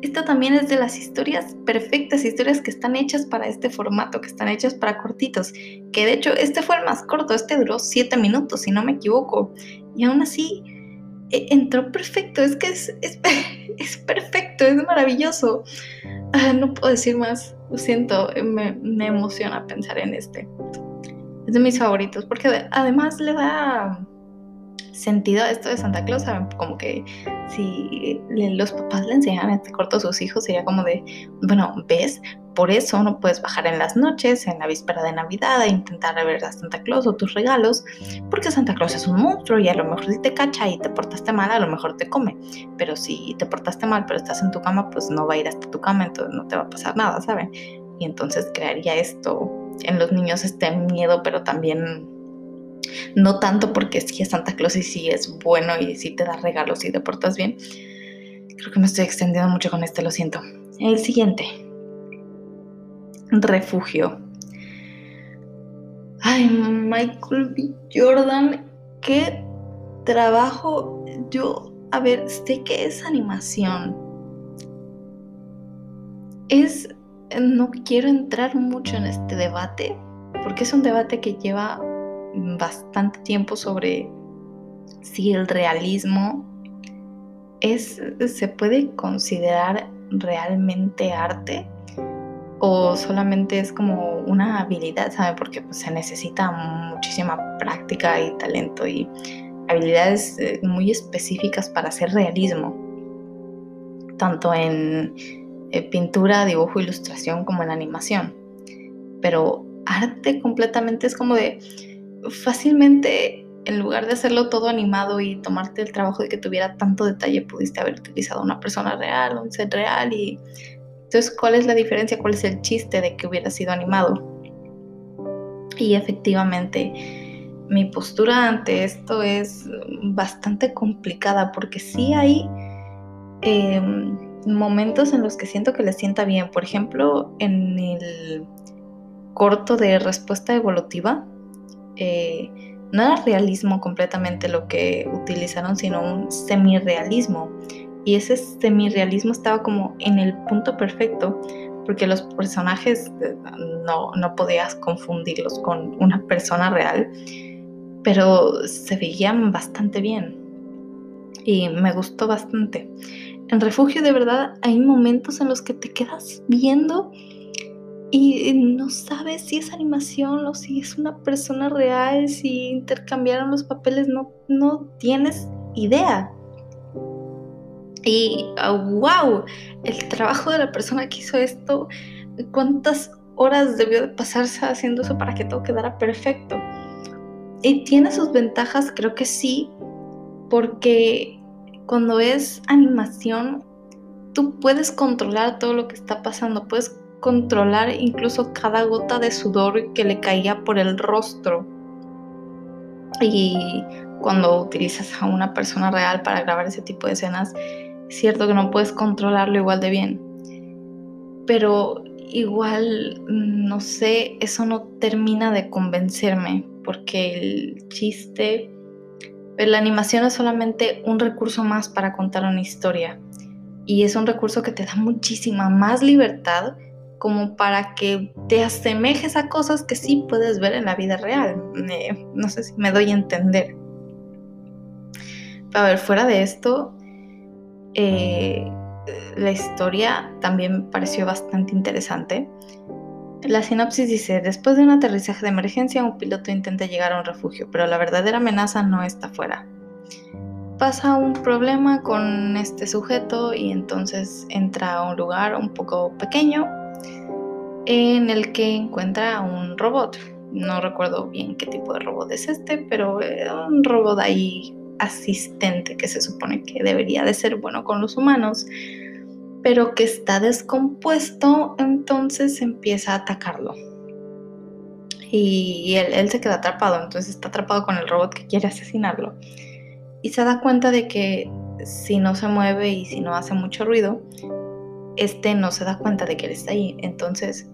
esta también es de las historias perfectas, historias que están hechas para este formato, que están hechas para cortitos. Que de hecho este fue el más corto, este duró 7 minutos, si no me equivoco. Y aún así e, entró perfecto, es que es, <laughs> es, perfecto, es maravilloso. Ah, no puedo decir más, lo siento, me, me emociona pensar en este. Es de mis favoritos, porque además le da sentido esto de Santa Claus, ¿saben? Como que si los papás le enseñan este corto a sus hijos, sería como de, bueno, ves, por eso no puedes bajar en las noches, en la víspera de Navidad, e intentar ver a Santa Claus o tus regalos, porque Santa Claus es un monstruo y a lo mejor si te cacha y te portaste mal, a lo mejor te come. Pero si te portaste mal, pero estás en tu cama, pues no va a ir hasta tu cama, entonces no te va a pasar nada, ¿saben? Y entonces crearía esto en los niños este miedo, pero también no tanto porque sí es Santa Claus y sí es bueno y sí te da regalos y te portas bien. Creo que me estoy extendiendo mucho con este, lo siento. El siguiente. Refugio. Ay, Michael B. Jordan, qué trabajo. Yo, a ver, sé que es animación. Es. No quiero entrar mucho en este debate, porque es un debate que lleva bastante tiempo sobre si el realismo es, se puede considerar realmente arte o solamente es como una habilidad, ¿sabe? Porque pues, se necesita muchísima práctica y talento y habilidades eh, muy específicas para hacer realismo, tanto en eh, pintura, dibujo, ilustración como en animación. Pero arte completamente es como de fácilmente en lugar de hacerlo todo animado y tomarte el trabajo de que tuviera tanto detalle, pudiste haber utilizado una persona real, un set real y entonces, ¿cuál es la diferencia? ¿Cuál es el chiste de que hubiera sido animado? Y efectivamente, mi postura ante esto es bastante complicada porque sí hay em, momentos en los que siento que le sienta bien. Por ejemplo, en el corto de respuesta evolutiva, eh, no era realismo completamente lo que utilizaron, sino un semi-realismo. Y ese semi-realismo estaba como en el punto perfecto, porque los personajes eh, no, no podías confundirlos con una persona real, pero se veían bastante bien. Y me gustó bastante. En refugio de verdad hay momentos en los que te quedas viendo y no sabes si es animación o si es una persona real, si intercambiaron los papeles, no, no tienes idea. Y wow, el trabajo de la persona que hizo esto, cuántas horas debió de pasarse haciendo eso para que todo quedara perfecto. Y tiene sus ventajas, creo que sí, porque cuando es animación, tú puedes controlar todo lo que está pasando, puedes controlar incluso cada gota de sudor que le caía por el rostro. Y cuando utilizas a una persona real para grabar ese tipo de escenas, es cierto que no puedes controlarlo igual de bien. Pero igual, no sé, eso no termina de convencerme, porque el chiste, la animación es solamente un recurso más para contar una historia. Y es un recurso que te da muchísima más libertad como para que te asemejes a cosas que sí puedes ver en la vida real. no sé si me doy a entender. a ver, fuera de esto, eh, la historia también pareció bastante interesante. La sinopsis dice, después de un aterrizaje de emergencia, un piloto intenta llegar a un refugio, pero la verdadera amenaza no está fuera. Pasa un problema con este sujeto y entonces entra a un lugar un poco pequeño en el que encuentra un robot. No recuerdo bien qué tipo de robot es este, pero un robot ahí asistente que se supone que debería de ser bueno con los humanos, pero que está descompuesto, entonces empieza a atacarlo. Y él se queda atrapado, entonces está atrapado con el robot que quiere asesinarlo. Y se da cuenta de que si no se mueve y si no hace mucho ruido, este no se da cuenta de que él está ahí. Entonces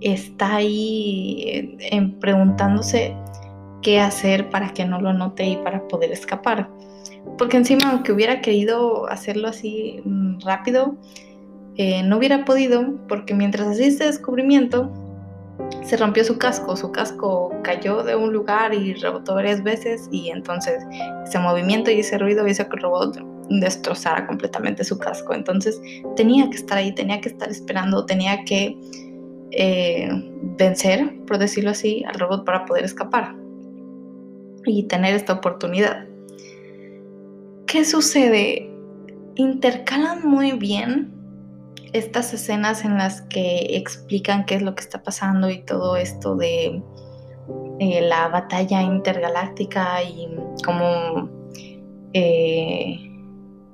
está ahí eh, preguntándose qué hacer para que no lo note y para poder escapar. Porque encima, aunque hubiera querido hacerlo así mm, rápido, eh, no hubiera podido porque mientras hacía este descubrimiento, se rompió su casco, su casco cayó de un lugar y rebotó varias veces y entonces ese movimiento y ese ruido hizo que el robot destrozara completamente su casco. Entonces tenía que estar ahí, tenía que estar esperando, tenía que eh, vencer, por decirlo así, al robot para poder escapar y tener esta oportunidad. ¿Qué sucede? Intercalan muy bien estas escenas en las que explican qué es lo que está pasando y todo esto de eh, la batalla intergaláctica y como eh,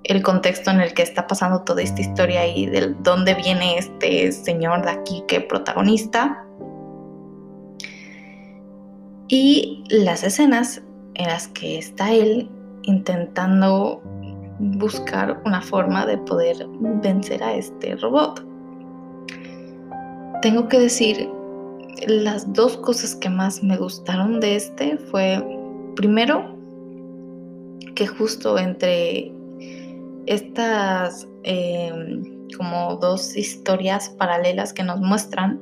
el contexto en el que está pasando toda esta historia y de dónde viene este señor de aquí que protagonista. Y las escenas en las que está él intentando buscar una forma de poder vencer a este robot. Tengo que decir, las dos cosas que más me gustaron de este fue, primero, que justo entre estas em, como dos historias paralelas que nos muestran,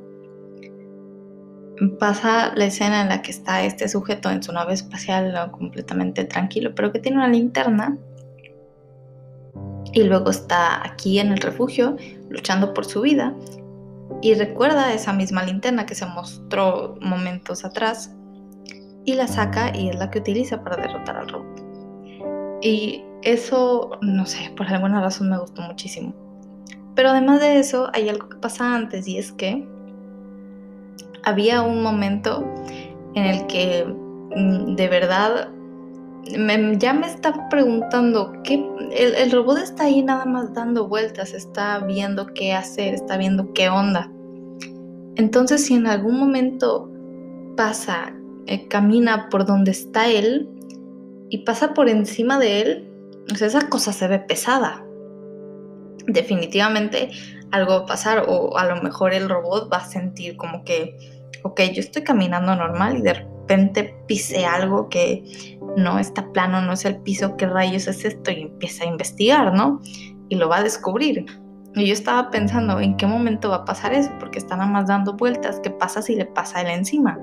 pasa la escena en la que está este sujeto en su nave espacial completamente tranquilo, pero que tiene una linterna. Y luego está aquí en el refugio luchando por su vida. Y recuerda esa misma linterna que se mostró momentos atrás. Y la saca y es la que utiliza para derrotar al robot. Y eso, no sé, por alguna razón me gustó muchísimo. Pero además de eso, hay algo que pasa antes y es que había un momento en el que mm, de verdad ya me está preguntando, ¿qué? El, el, robot está ahí nada más dando vueltas, está viendo qué hacer, está viendo qué onda. Entonces, si en algún momento pasa, eh, camina por donde está él y pasa por encima de él, esa cosa se ve pesada. Definitivamente algo va a pasar o a lo mejor el robot va a sentir como que, ok, yo estoy caminando normal y de repente pise algo que no está plano, no es el piso, ¿qué rayos es esto? Y empieza a investigar, ¿no? Y lo va a descubrir. Y yo estaba pensando, ¿en qué momento va a pasar eso? Porque está nada más dando vueltas, ¿qué pasa si le pasa a él encima?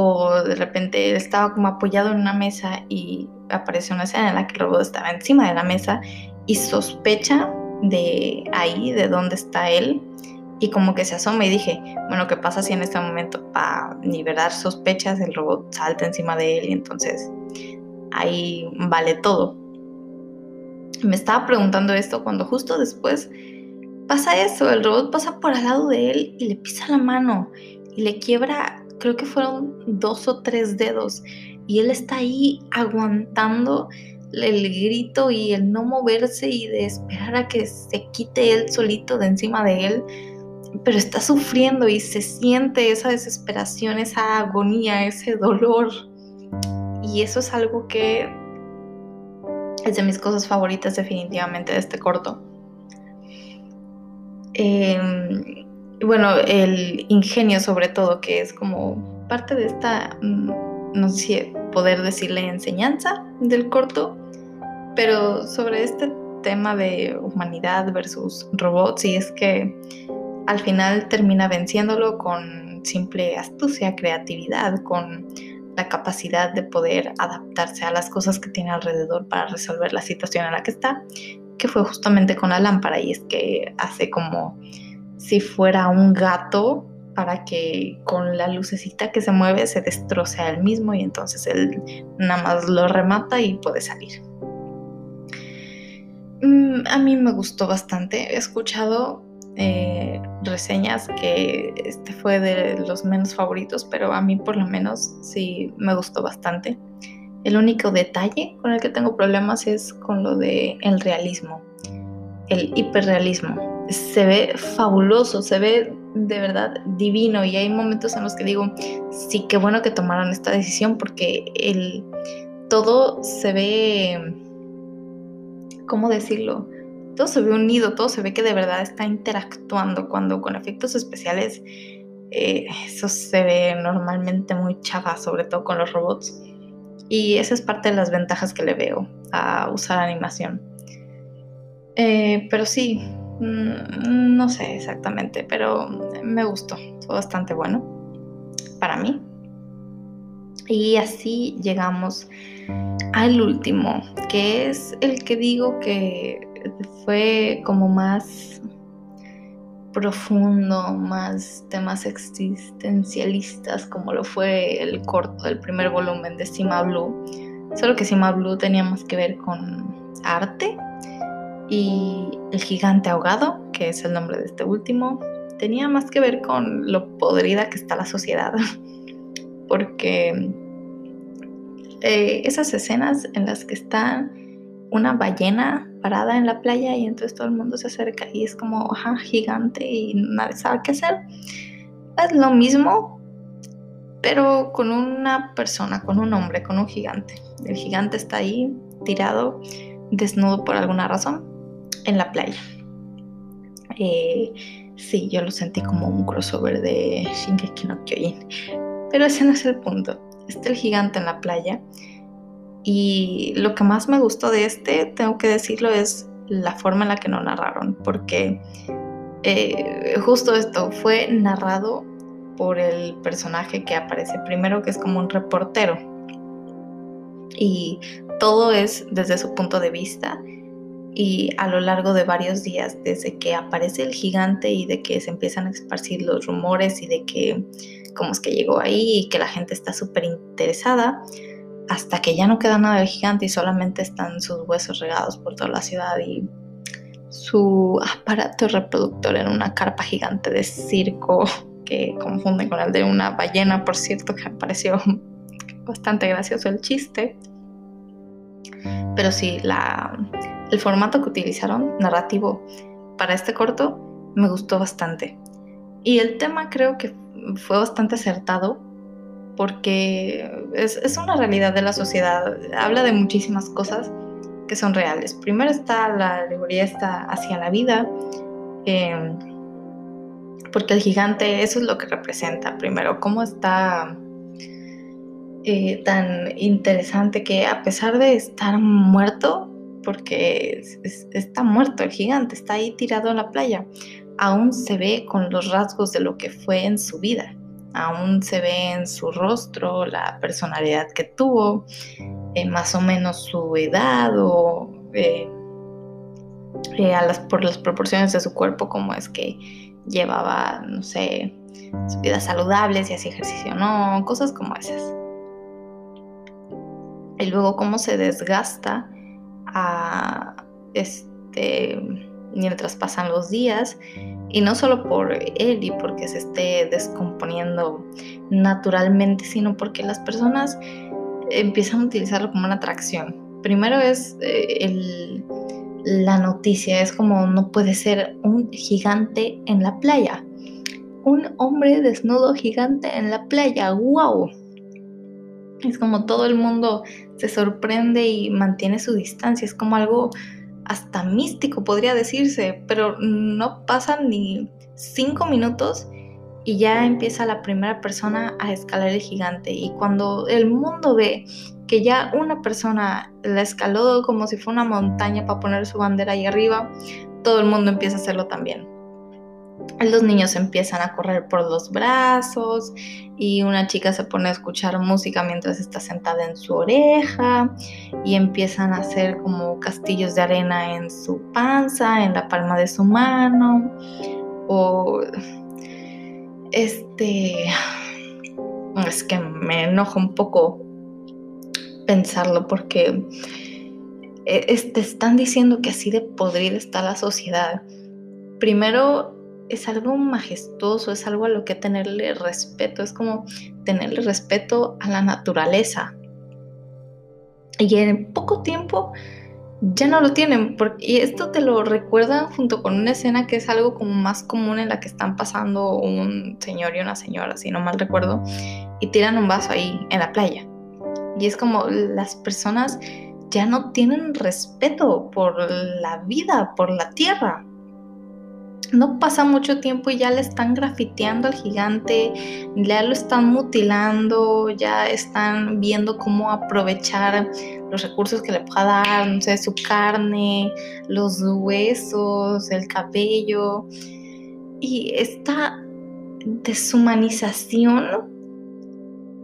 O de repente estaba como apoyado en una mesa y apareció una escena en la que el robot estaba encima de la mesa y sospecha de ahí, de dónde está él, y como que se asoma y dije, bueno, ¿qué pasa si en este momento para liberar sospechas el robot salta encima de él y entonces ahí vale todo? Me estaba preguntando esto cuando justo después pasa eso, el robot pasa por al lado de él y le pisa la mano y le quiebra, creo que fueron dos o tres dedos y él está ahí aguantando el grito y el no moverse y de esperar a que se quite él solito de encima de él pero está sufriendo y se siente esa desesperación, esa agonía, ese dolor. Y eso es algo que es de mis cosas favoritas definitivamente de este corto. Em, bueno, el ingenio sobre todo, que es como parte de esta, mm, no sé poder decirle enseñanza del corto, pero sobre este tema de humanidad versus robots, y es que al final termina venciéndolo con simple astucia, creatividad, con la capacidad de poder adaptarse a las cosas que tiene alrededor para resolver la situación en la que está, que fue justamente con la lámpara y es que hace como si fuera un gato para que con la lucecita que se mueve se destroce a él mismo y entonces él nada más lo remata y puede salir. Mm, a mí me gustó bastante, he escuchado eh, reseñas que este fue de los menos favoritos, pero a mí por lo menos sí me gustó bastante. El único detalle con el que tengo problemas es con lo de el realismo, el hiperrealismo. Se ve fabuloso, se ve de verdad divino y hay momentos en los que digo, sí, qué bueno que tomaron esta decisión porque el, todo se ve, ¿cómo decirlo? todo se ve unido, todo se ve que de verdad está interactuando cuando con efectos especiales eh, eso se ve normalmente muy chava, sobre todo con los robots. Y esa es parte de las ventajas que le veo a usar animación. Eh, pero sí, no sé exactamente, pero me gustó, fue bastante bueno para mí. Y así llegamos al último, que es el que digo que fue como más profundo, más temas existencialistas, como lo fue el corto del primer volumen de Sima Blue. Solo que Sima Blue tenía más que ver con arte y El gigante ahogado, que es el nombre de este último, tenía más que ver con lo podrida que está la sociedad. <laughs> Porque eh, esas escenas en las que están una ballena parada en la playa y entonces todo el mundo se acerca y es como, ajá, gigante y nadie sabe qué hacer. Es lo mismo, pero con una persona, con un hombre, con un gigante. El gigante está ahí, tirado, desnudo por alguna razón, en la playa. Eh, sí, yo lo sentí como un crossover de Shingeki no Kyojin. Pero ese no es el punto. Está el gigante en la playa y lo que más me gustó de este, tengo que decirlo, es la forma en la que lo narraron, porque eh, justo esto fue narrado por el personaje que aparece primero, que es como un reportero. Y todo es desde su punto de vista y a lo largo de varios días, desde que aparece el gigante y de que se empiezan a esparcir los rumores y de que cómo es que llegó ahí y que la gente está súper interesada, hasta que ya no queda nada del gigante y solamente están sus huesos regados por toda la ciudad y su aparato reproductor en una carpa gigante de circo <laughs> que confunden con el de una ballena, por cierto, que me pareció <laughs> bastante gracioso el chiste. Pero sí, la, el formato que utilizaron, narrativo, para este corto, me gustó bastante. Y el tema creo que fue bastante acertado porque es, una realidad de la sociedad. Habla de muchísimas cosas que son reales. Primero está la alegoría hacia la vida, em, porque el gigante, eso es lo que representa. Primero, cómo está eh, tan interesante que a pesar de estar muerto, porque está muerto el gigante, está ahí tirado en la playa, aún se ve con los rasgos de lo que fue en su vida, aún se ve en su rostro la personalidad que tuvo, eh, más o menos su edad o eh, eh, por las proporciones de su cuerpo, como es que llevaba, no sé, su vida saludable, si hacía ejercicio o no, cosas como esas. Y luego cómo se desgasta este mientras pasan los días y no solo por él y porque se esté descomponiendo naturalmente, sino porque las personas empiezan a utilizarlo como una atracción. Primero es eh, la noticia, es como no puede ser un gigante en la playa. Un hombre desnudo gigante en la playa, wow. Es como todo el mundo se sorprende y mantiene su distancia, es como algo hasta místico podría decirse, pero no pasan ni cinco minutos y ya empieza la primera persona a escalar el gigante. Y cuando el mundo ve que ya una persona la escaló como si fuera una montaña para poner su bandera ahí arriba, todo el mundo empieza a hacerlo también. Los niños empiezan a correr por los brazos y una chica se pone a escuchar música mientras está sentada en su oreja y empiezan a hacer como castillos de arena en su panza, en la palma de su mano o este es que me enoja un poco pensarlo porque este, están diciendo que así de podrida está la sociedad. Primero es algo majestuoso, es algo a lo que tenerle respeto, es como tenerle respeto a la naturaleza. Y en poco tiempo ya no lo tienen, porque, y esto te lo recuerdan junto con una escena que es algo como más común en la que están pasando un señor y una señora, si no mal recuerdo, y tiran un vaso ahí en la playa. Y es como las personas ya no tienen respeto por la vida, por la tierra no pasa mucho tiempo y ya le están grafiteando al gigante, ya lo están mutilando, ya están viendo cómo aprovechar los recursos que le pueda dar, no sé, su carne, los huesos, el cabello. Y esta deshumanización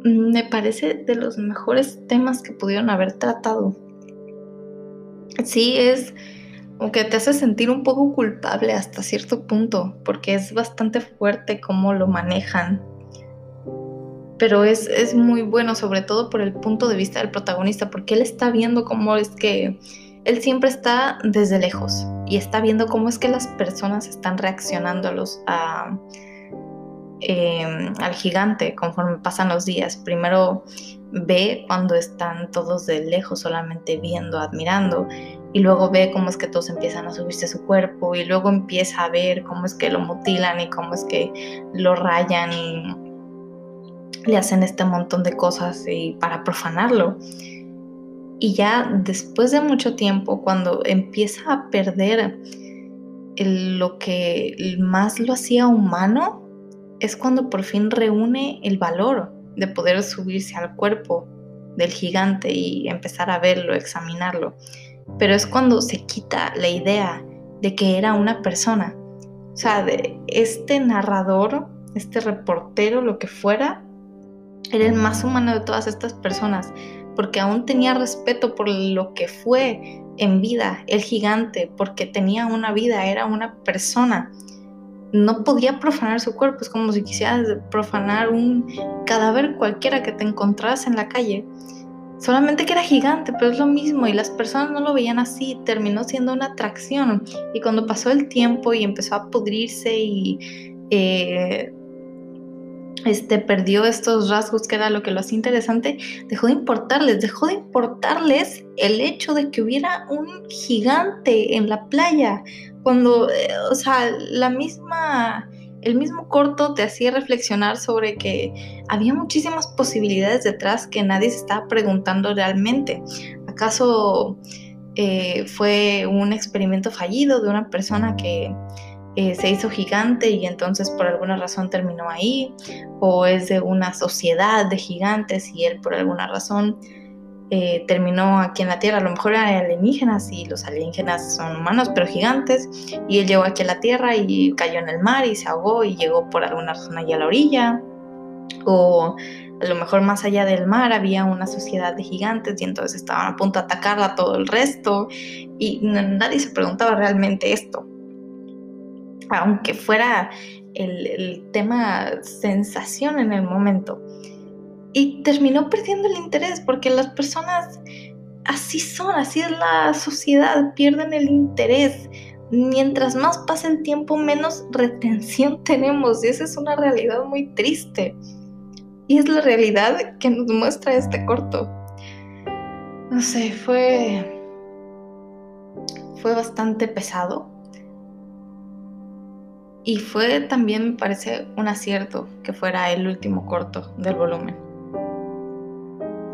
me parece de los mejores temas que pudieron haber tratado. Sí, es aunque te hace sentir un poco culpable hasta cierto punto, porque es bastante fuerte cómo lo manejan. Pero es, es, muy bueno, sobre todo por el punto de vista del protagonista, porque él está viendo cómo es que él siempre está desde lejos y está viendo cómo es que las personas están reaccionando a los, a, em, al gigante conforme pasan los días. Primero ve cuando están todos de lejos, solamente viendo, admirando, y luego ve cómo es que todos empiezan a subirse a su cuerpo y luego empieza a ver cómo es que lo mutilan y cómo es que lo rayan y le hacen este montón de cosas y para profanarlo. Y ya después de mucho tiempo, cuando empieza a perder lo que más lo hacía humano, es cuando por fin reúne el valor de poder subirse al cuerpo del gigante y empezar a verlo, examinarlo pero es cuando se quita la idea de que era una persona. O sea, de este narrador, este reportero, lo que fuera, era el más humano de todas estas personas, porque aún tenía respeto por lo que fue en vida el gigante, porque tenía una vida, era una persona. No podía profanar su cuerpo, es como si quisieras profanar un cadáver cualquiera que te encontraras en la calle. Solamente que era gigante, pero es lo mismo y las personas no lo veían así, terminó siendo una atracción. Y cuando pasó el tiempo y empezó a pudrirse y eh, este, perdió estos rasgos que era lo que lo hacía interesante, dejó de importarles, dejó de importarles el hecho de que hubiera un gigante en la playa, cuando, eh, o sea, la misma, el mismo corto te hacía reflexionar sobre que había muchísimas posibilidades detrás que nadie se estaba preguntando realmente. ¿Acaso eh, fue un experimento fallido de una persona que eh, se hizo gigante y entonces por alguna razón terminó ahí, o es de una sociedad de gigantes y él por alguna razón eh, terminó aquí en la Tierra. A lo mejor eran alienígenas y los alienígenas son humanos pero gigantes y él llegó aquí a la Tierra y cayó en el mar y se ahogó y llegó por alguna razón allá a la orilla. O a lo mejor más allá del mar había una sociedad de gigantes y entonces estaban a punto de atacar a todo el resto y nadie se preguntaba realmente esto aunque fuera el, tema sensación en el momento. Y terminó perdiendo el interés porque las personas así son, así es la sociedad, pierden el interés. Mientras más pasa el tiempo, menos retención <laughs> tenemos y esa es una realidad muy triste. Y es la realidad que nos muestra este corto. No sé, fue fue bastante pesado y fue también, me parece, un acierto que fuera el último corto del volumen.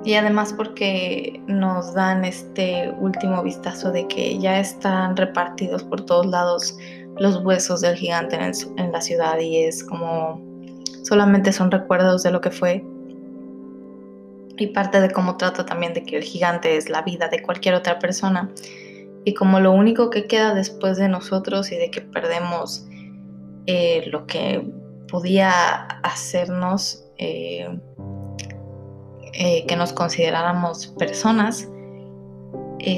Y además porque nos dan este último vistazo de que ya están repartidos por todos lados los huesos del gigante en, la ciudad y es como solamente son recuerdos de lo que fue. Y parte de cómo trata también de que el gigante es la vida de cualquier otra persona. Y como lo único que queda después de nosotros y de que perdemos eh, lo que podía hacernos eh, eh, que nos consideráramos personas,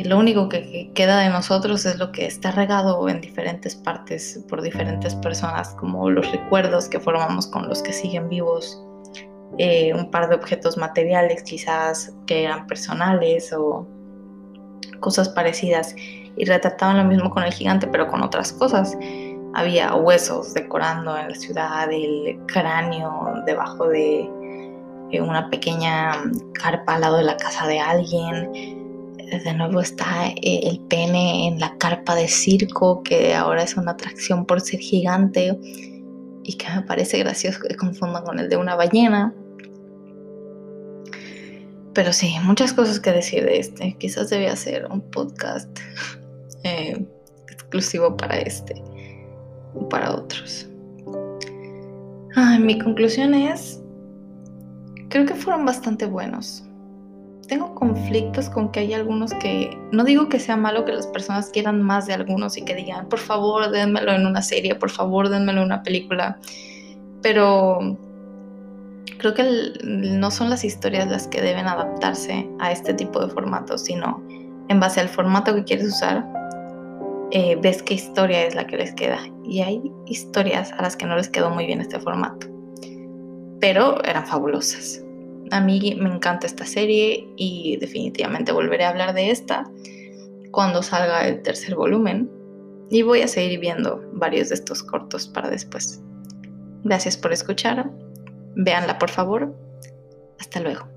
lo único que, queda de nosotros es lo que está regado en diferentes partes por diferentes personas, como los recuerdos que formamos con los que siguen vivos, un par de objetos materiales quizás que eran personales o cosas parecidas. Y retrataban lo mismo con el gigante pero con otras cosas. Había huesos decorando en la ciudad, el cráneo debajo de una pequeña carpa al lado de la casa de alguien. De nuevo está eh, el pene en la carpa de circo, que ahora es una atracción por ser gigante y que me parece gracioso que confundan con el de una ballena. Pero sí, muchas cosas que decir de este. Quizás debía hacer un podcast <laughs> eh, exclusivo para este para otros. mi conclusión es, creo que fueron bastante buenos. Tengo conflictos con que hay algunos que, no digo que sea malo que las personas quieran más de algunos y que digan, por favor, dénmelo en una serie, por favor, dénmelo en una película, pero creo que no son las historias las que deben adaptarse a este tipo de formatos, sino en base al formato que quieres usar, eh, ves qué historia es la que les queda. Y hay historias a las que no les quedó muy bien este formato. Pero eran fabulosas a mí me encanta esta serie y definitivamente volveré a hablar de esta cuando salga el tercer volumen y voy a seguir viendo varios de estos cortos para después. Gracias por escuchar, véanla por favor, hasta luego.